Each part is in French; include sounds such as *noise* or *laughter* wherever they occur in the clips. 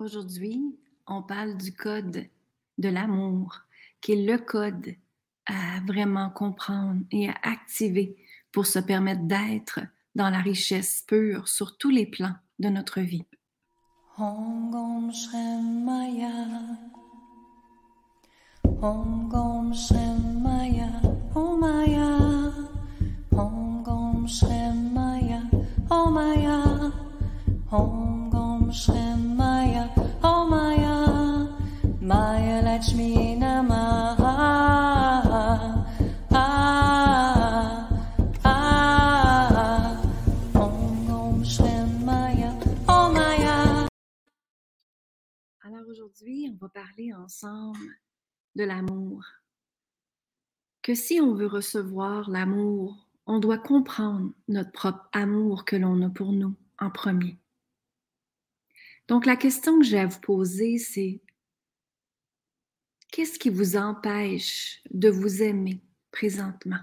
Aujourd'hui, on parle du code de l'amour, qui est le code à vraiment comprendre et à activer pour se permettre d'être dans la richesse pure sur tous les plans de notre vie. De l'amour. Que si on veut recevoir l'amour, on doit comprendre notre propre amour que l'on a pour nous en premier. Donc la question que j'ai à vous poser, c'est qu'est-ce qui vous empêche de vous aimer présentement?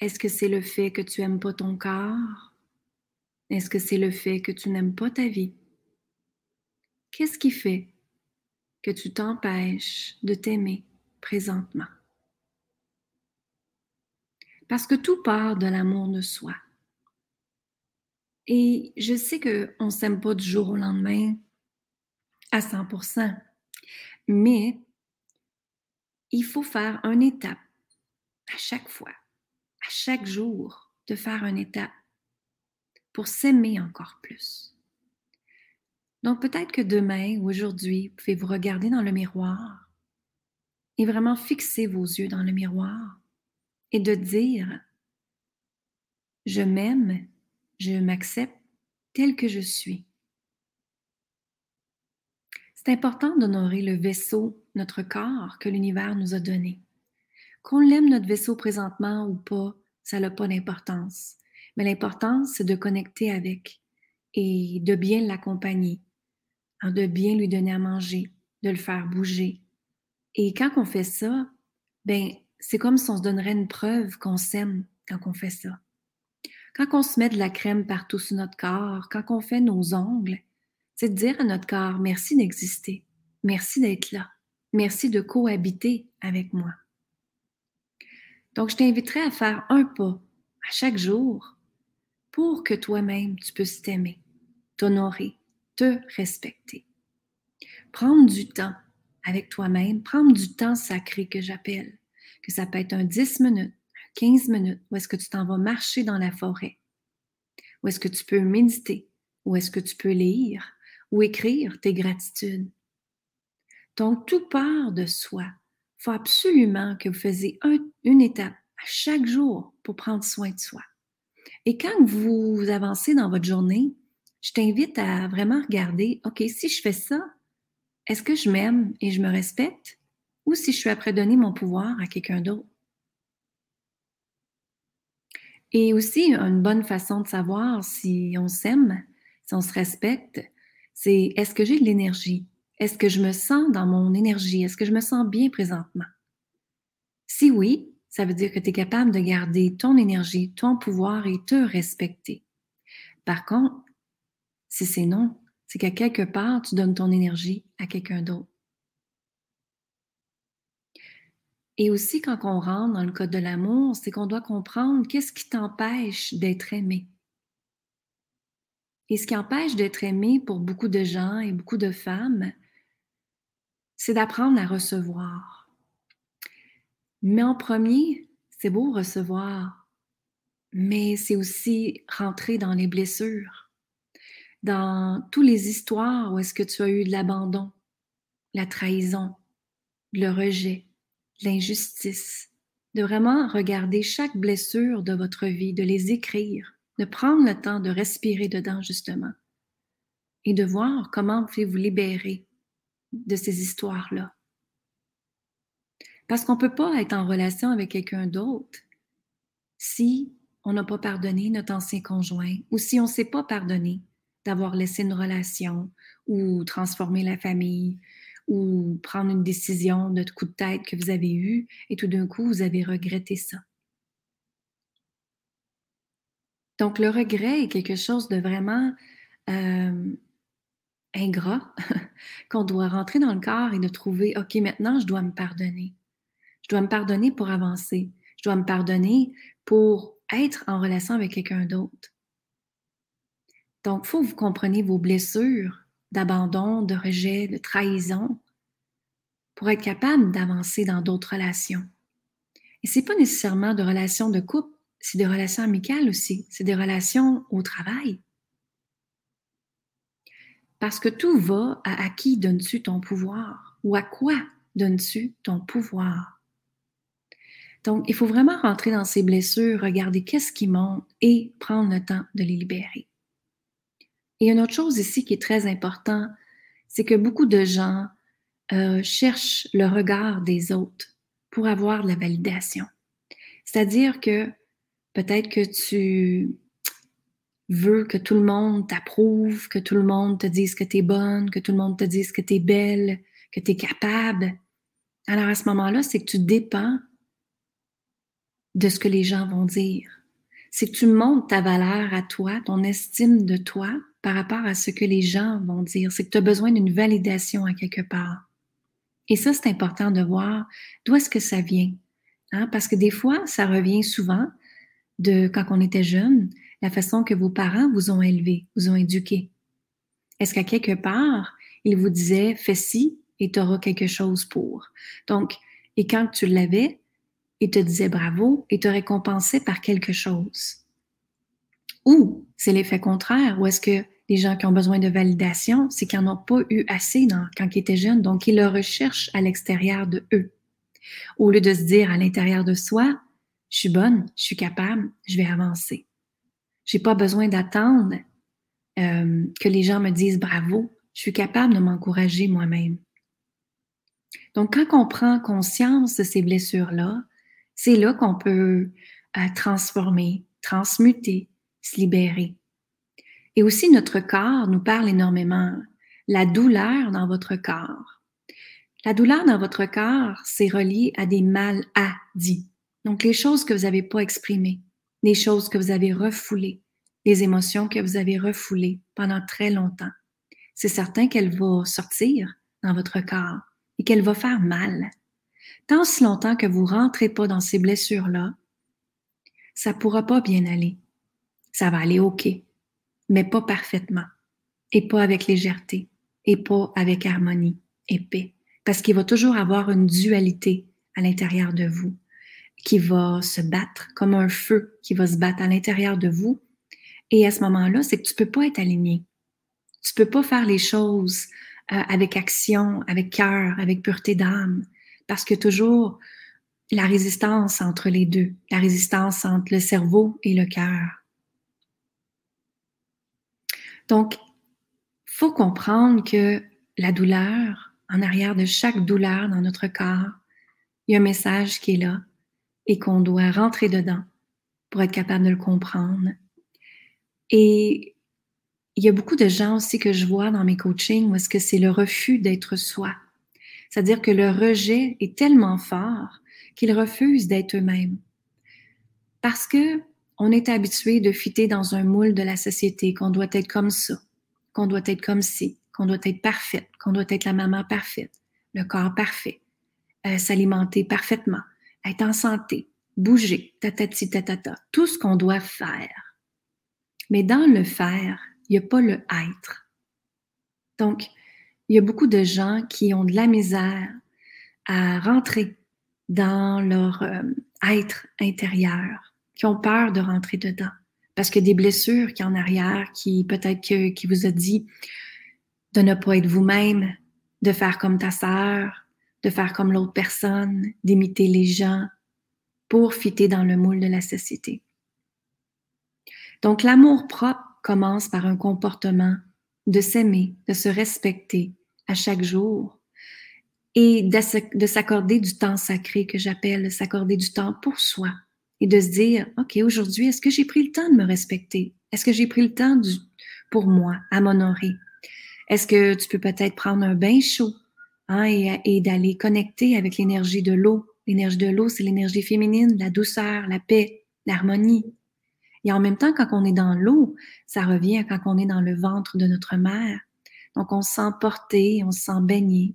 Est-ce que c'est le fait que tu n'aimes pas ton corps? Est-ce que c'est le fait que tu n'aimes pas ta vie? Qu'est-ce qui fait que tu t'empêches de t'aimer présentement? Parce que tout part de l'amour de soi. Et je sais qu'on ne s'aime pas du jour au lendemain à 100%, mais il faut faire une étape à chaque fois, à chaque jour, de faire une étape pour s'aimer encore plus. Donc peut-être que demain ou aujourd'hui, vous pouvez vous regarder dans le miroir et vraiment fixer vos yeux dans le miroir et de dire, je m'aime, je m'accepte tel que je suis. C'est important d'honorer le vaisseau, notre corps que l'univers nous a donné. Qu'on l'aime notre vaisseau présentement ou pas, ça n'a pas d'importance. Mais l'importance, c'est de connecter avec et de bien l'accompagner, hein, de bien lui donner à manger, de le faire bouger. Et quand on fait ça, ben c'est comme si on se donnerait une preuve qu'on s'aime quand on fait ça. Quand on se met de la crème partout sur notre corps, quand on fait nos ongles, c'est de dire à notre corps merci d'exister, merci d'être là, merci de cohabiter avec moi. Donc, je t'inviterai à faire un pas à chaque jour pour que toi-même tu puisses t'aimer, t'honorer, te respecter. Prendre du temps avec toi-même, prendre du temps sacré que j'appelle, que ça peut être un 10 minutes, 15 minutes, où est-ce que tu t'en vas marcher dans la forêt, où est-ce que tu peux méditer, où est-ce que tu peux lire ou écrire tes gratitudes? Donc, tout part de soi. Il faut absolument que vous faisiez une étape à chaque jour pour prendre soin de soi. Et quand vous avancez dans votre journée, je t'invite à vraiment regarder, OK, si je fais ça, est-ce que je m'aime et je me respecte ou si je suis après donner mon pouvoir à quelqu'un d'autre? Et aussi, une bonne façon de savoir si on s'aime, si on se respecte, c'est est-ce que j'ai de l'énergie? Est-ce que je me sens dans mon énergie? Est-ce que je me sens bien présentement? Si oui, ça veut dire que tu es capable de garder ton énergie, ton pouvoir et te respecter. Par contre, si c'est non, c'est qu'à quelque part, tu donnes ton énergie à quelqu'un d'autre. Et aussi, quand on rentre dans le code de l'amour, c'est qu'on doit comprendre qu'est-ce qui t'empêche d'être aimé. Et ce qui empêche d'être aimé pour beaucoup de gens et beaucoup de femmes, c'est d'apprendre à recevoir. Mais en premier, c'est beau recevoir, mais c'est aussi rentrer dans les blessures, dans toutes les histoires où est-ce que tu as eu de l'abandon, la trahison, le rejet, l'injustice, de vraiment regarder chaque blessure de votre vie, de les écrire, de prendre le temps de respirer dedans justement et de voir comment vous pouvez vous libérer de ces histoires-là. Parce qu'on ne peut pas être en relation avec quelqu'un d'autre si on n'a pas pardonné notre ancien conjoint ou si on ne s'est pas pardonné d'avoir laissé une relation ou transformé la famille ou prendre une décision de coup de tête que vous avez eu et tout d'un coup, vous avez regretté ça. Donc, le regret est quelque chose de vraiment euh, ingrat *laughs* qu'on doit rentrer dans le corps et de trouver, OK, maintenant, je dois me pardonner. Je dois me pardonner pour avancer. Je dois me pardonner pour être en relation avec quelqu'un d'autre. Donc, il faut que vous compreniez vos blessures d'abandon, de rejet, de trahison pour être capable d'avancer dans d'autres relations. Et ce n'est pas nécessairement de relations de couple, c'est des relations amicales aussi, c'est des relations au travail. Parce que tout va à qui donnes-tu ton pouvoir ou à quoi donnes-tu ton pouvoir? Donc, il faut vraiment rentrer dans ces blessures, regarder qu'est-ce qui monte et prendre le temps de les libérer. Et une autre chose ici qui est très important, c'est que beaucoup de gens euh, cherchent le regard des autres pour avoir de la validation. C'est-à-dire que peut-être que tu veux que tout le monde t'approuve, que tout le monde te dise que tu es bonne, que tout le monde te dise que tu es belle, que tu es capable. Alors à ce moment-là, c'est que tu dépends de ce que les gens vont dire. C'est que tu montes ta valeur à toi, ton estime de toi par rapport à ce que les gens vont dire. C'est que tu as besoin d'une validation à quelque part. Et ça, c'est important de voir d'où est-ce que ça vient. Hein? Parce que des fois, ça revient souvent de quand on était jeune, la façon que vos parents vous ont élevé, vous ont éduqué. Est-ce qu'à quelque part, ils vous disaient fais ci et tu auras quelque chose pour? Donc, et quand tu l'avais, ils te disaient bravo et te récompensaient par quelque chose. Ou c'est l'effet contraire, ou est-ce que les gens qui ont besoin de validation, c'est qu'ils n'en ont pas eu assez quand ils étaient jeunes, donc ils le recherchent à l'extérieur de eux. Au lieu de se dire à l'intérieur de soi, je suis bonne, je suis capable, je vais avancer. J'ai pas besoin d'attendre euh, que les gens me disent bravo. Je suis capable de m'encourager moi-même. Donc, quand on prend conscience de ces blessures-là, c'est là qu'on peut euh, transformer, transmuter, se libérer. Et aussi, notre corps nous parle énormément. La douleur dans votre corps. La douleur dans votre corps, c'est relié à des mal à dit. Donc, les choses que vous n'avez pas exprimées, les choses que vous avez refoulées, les émotions que vous avez refoulées pendant très longtemps. C'est certain qu'elle va sortir dans votre corps et qu'elle va faire mal. Tant si longtemps que vous rentrez pas dans ces blessures-là, ça pourra pas bien aller. Ça va aller OK, mais pas parfaitement, et pas avec légèreté, et pas avec harmonie et paix, parce qu'il va toujours avoir une dualité à l'intérieur de vous qui va se battre comme un feu qui va se battre à l'intérieur de vous. Et à ce moment-là, c'est que tu peux pas être aligné. Tu peux pas faire les choses euh, avec action, avec cœur, avec pureté d'âme, parce que toujours la résistance entre les deux, la résistance entre le cerveau et le cœur. Donc, faut comprendre que la douleur, en arrière de chaque douleur dans notre corps, il y a un message qui est là, et qu'on doit rentrer dedans pour être capable de le comprendre. Et il y a beaucoup de gens aussi que je vois dans mes coachings où est-ce que c'est le refus d'être soi. C'est-à-dire que le rejet est tellement fort qu'ils refusent d'être eux-mêmes. Parce que on est habitué de fitter dans un moule de la société, qu'on doit être comme ça, qu'on doit être comme ci, qu'on doit être parfaite, qu'on doit être la maman parfaite, le corps parfait, euh, s'alimenter parfaitement, être en santé, bouger, tatati tatata, tout ce qu'on doit faire. Mais dans le faire, il n'y a pas le être. Donc, il y a beaucoup de gens qui ont de la misère à rentrer dans leur euh, être intérieur, qui ont peur de rentrer dedans. Parce que des blessures qui en arrière, qui peut-être qui vous a dit de ne pas être vous-même, de faire comme ta sœur, de faire comme l'autre personne, d'imiter les gens pour fitter dans le moule de la société. Donc l'amour propre commence par un comportement de s'aimer, de se respecter à chaque jour et de s'accorder du temps sacré que j'appelle s'accorder du temps pour soi et de se dire, OK, aujourd'hui, est-ce que j'ai pris le temps de me respecter? Est-ce que j'ai pris le temps du, pour moi à m'honorer? Est-ce que tu peux peut-être prendre un bain chaud Hein, et, d'aller connecter avec l'énergie de l'eau? L'énergie de l'eau, c'est l'énergie féminine, la douceur, la paix, l'harmonie. Et en même temps, quand on est dans l'eau, ça revient quand on est dans le ventre de notre mère. Donc, on se sent porté, on se sent baigné.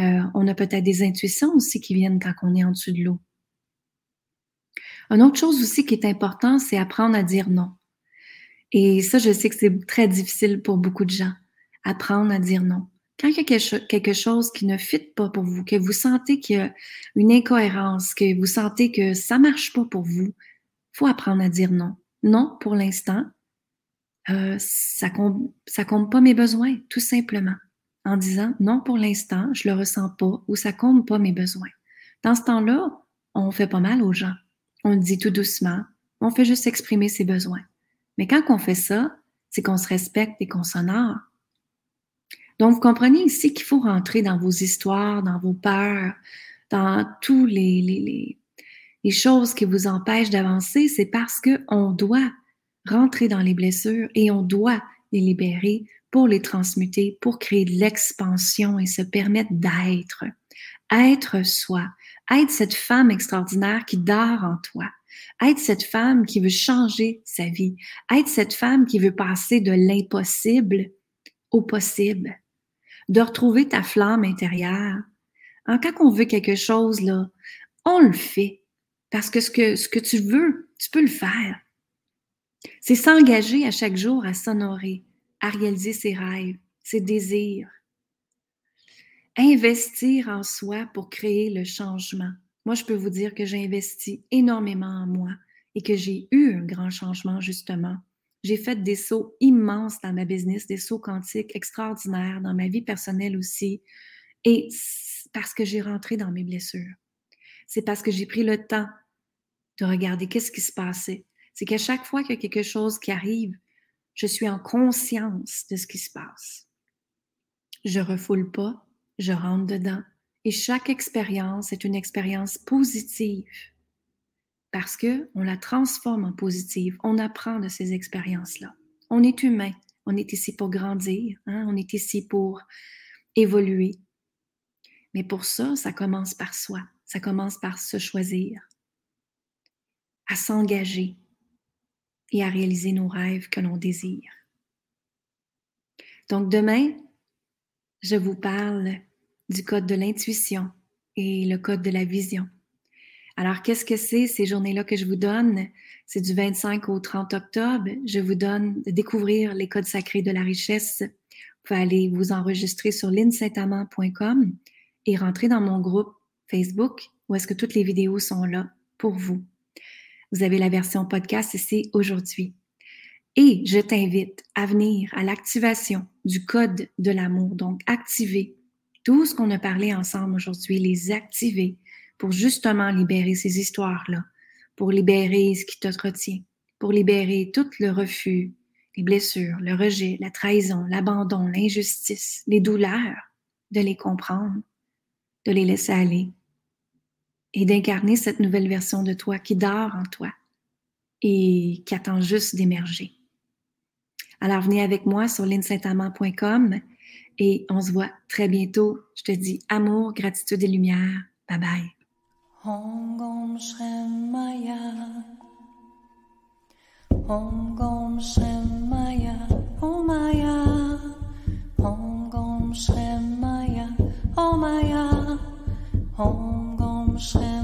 Euh, on a peut-être des intuitions aussi qui viennent quand on est en dessous de l'eau. Une autre chose aussi qui est important, c'est apprendre à dire non. Et ça, je sais que c'est très difficile pour beaucoup de gens. Apprendre à dire non. Quand il y a quelque chose qui ne fit pas pour vous, que vous sentez qu'il y a une incohérence, que vous sentez que ça marche pas pour vous, faut apprendre à dire non. Non, pour l'instant, euh, ça compte, ça compte pas mes besoins, tout simplement. En disant non, pour l'instant, je le ressens pas ou ça compte pas mes besoins. Dans ce temps-là, on fait pas mal aux gens. On le dit tout doucement. On fait juste exprimer ses besoins. Mais quand on fait ça, c'est qu'on se respecte et qu'on s'honore. Donc, vous comprenez ici qu'il faut rentrer dans vos histoires, dans vos peurs, dans tous les, les, les choses qui vous empêchent d'avancer. C'est parce qu'on doit rentrer dans les blessures et on doit les libérer pour les transmuter, pour créer de l'expansion et se permettre d'être. Être soi. Être cette femme extraordinaire qui dort en toi. Être cette femme qui veut changer sa vie. Être cette femme qui veut passer de l'impossible au possible. De retrouver ta flamme intérieure. En quand on veut quelque chose, là, on le fait. Parce que ce que, ce que tu veux, tu peux le faire. C'est s'engager à chaque jour à s'honorer, à réaliser ses rêves, ses désirs. Investir en soi pour créer le changement. Moi, je peux vous dire que j'ai investi énormément en moi et que j'ai eu un grand changement, justement. J'ai fait des sauts immenses dans ma business, des sauts quantiques extraordinaires dans ma vie personnelle aussi. Et parce que j'ai rentré dans mes blessures. C'est parce que j'ai pris le temps de regarder qu'est-ce qui se passait, c'est qu'à chaque fois qu'il y a quelque chose qui arrive, je suis en conscience de ce qui se passe. Je refoule pas, je rentre dedans. Et chaque expérience est une expérience positive parce que on la transforme en positive. On apprend de ces expériences-là. On est humain. On est ici pour grandir. Hein? On est ici pour évoluer. Mais pour ça, ça commence par soi. Ça commence par se choisir, à s'engager, et à réaliser nos rêves que l'on désire. Donc demain, je vous parle du code de l'intuition et le code de la vision. Alors, qu'est-ce que c'est ces journées-là que je vous donne? C'est du 25 au 30 octobre. Je vous donne de découvrir les codes sacrés de la richesse. Vous pouvez aller vous enregistrer sur linsaintamant.com et rentrer dans mon groupe Facebook où est-ce que toutes les vidéos sont là pour vous. Vous avez la version podcast ici aujourd'hui. Et je t'invite à venir à l'activation du code de l'amour. Donc, activer tout ce qu'on a parlé ensemble aujourd'hui, les activer pour justement libérer ces histoires-là, pour libérer ce qui te retient, pour libérer tout le refus, les blessures, le rejet, la trahison, l'abandon, l'injustice, les douleurs, de les comprendre, de les laisser aller et d'incarner cette nouvelle version de toi qui dort en toi et qui attend juste d'émerger. Alors venez avec moi sur linsaintamant.com et on se voit très bientôt. Je te dis amour, gratitude et lumière. Bye bye. schrijven.